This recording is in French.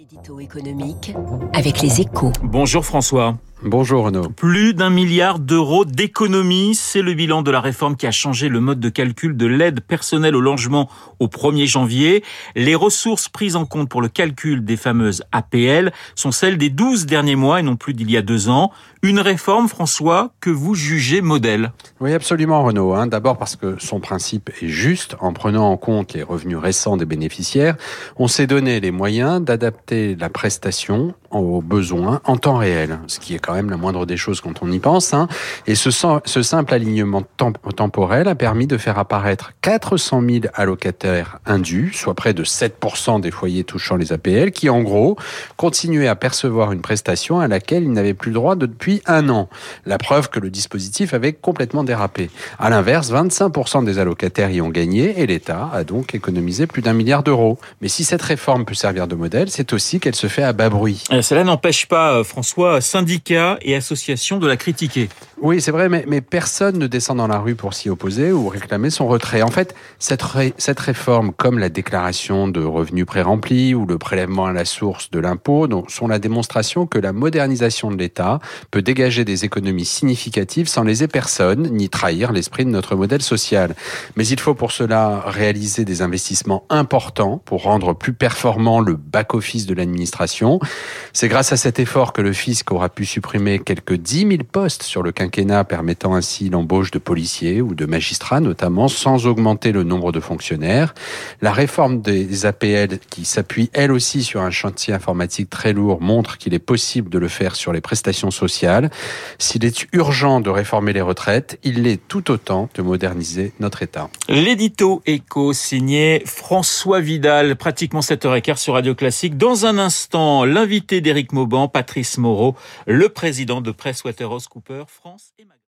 L'édito économique avec les échos. Bonjour François. Bonjour Renaud. Plus d'un milliard d'euros d'économies, c'est le bilan de la réforme qui a changé le mode de calcul de l'aide personnelle au logement au 1er janvier. Les ressources prises en compte pour le calcul des fameuses APL sont celles des 12 derniers mois et non plus d'il y a deux ans. Une réforme, François, que vous jugez modèle. Oui, absolument Renaud. Hein. D'abord parce que son principe est juste. En prenant en compte les revenus récents des bénéficiaires, on s'est donné les moyens d'adapter la prestation aux besoins en temps réel, ce qui est quand même la moindre des choses quand on y pense. Hein. Et ce, simple alignement temporel a permis de faire apparaître 400 000 allocataires indus, soit près de 7% des foyers touchant les APL, qui en gros continuaient à percevoir une prestation à laquelle ils n'avaient plus droit depuis un an. La preuve que le dispositif avait complètement dérapé. À l'inverse, 25% des allocataires y ont gagné et l'État a donc économisé plus d'un milliard d'euros. Mais si cette réforme peut servir de modèle, c'est aussi qu'elle se fait à bas bruit. Euh, cela n'empêche pas, euh, François, syndicats et associations de la critiquer. Oui, c'est vrai, mais, personne ne descend dans la rue pour s'y opposer ou réclamer son retrait. En fait, cette, cette réforme, comme la déclaration de revenus pré-remplis ou le prélèvement à la source de l'impôt, sont la démonstration que la modernisation de l'État peut dégager des économies significatives sans léser personne ni trahir l'esprit de notre modèle social. Mais il faut pour cela réaliser des investissements importants pour rendre plus performant le back-office de l'administration. C'est grâce à cet effort que le fisc aura pu supprimer quelques 10 000 postes sur le quinquennat, permettant ainsi l'embauche de policiers ou de magistrats notamment, sans augmenter le nombre de fonctionnaires. La réforme des APL, qui s'appuie elle aussi sur un chantier informatique très lourd, montre qu'il est possible de le faire sur les prestations sociales. S'il est urgent de réformer les retraites, il l'est tout autant de moderniser notre État. L'édito éco signé François Vidal, pratiquement 7h15 sur Radio Classique. Dans un instant, l'invité d'Éric Mauban, Patrice Moreau, le président de PricewaterhouseCoopers France et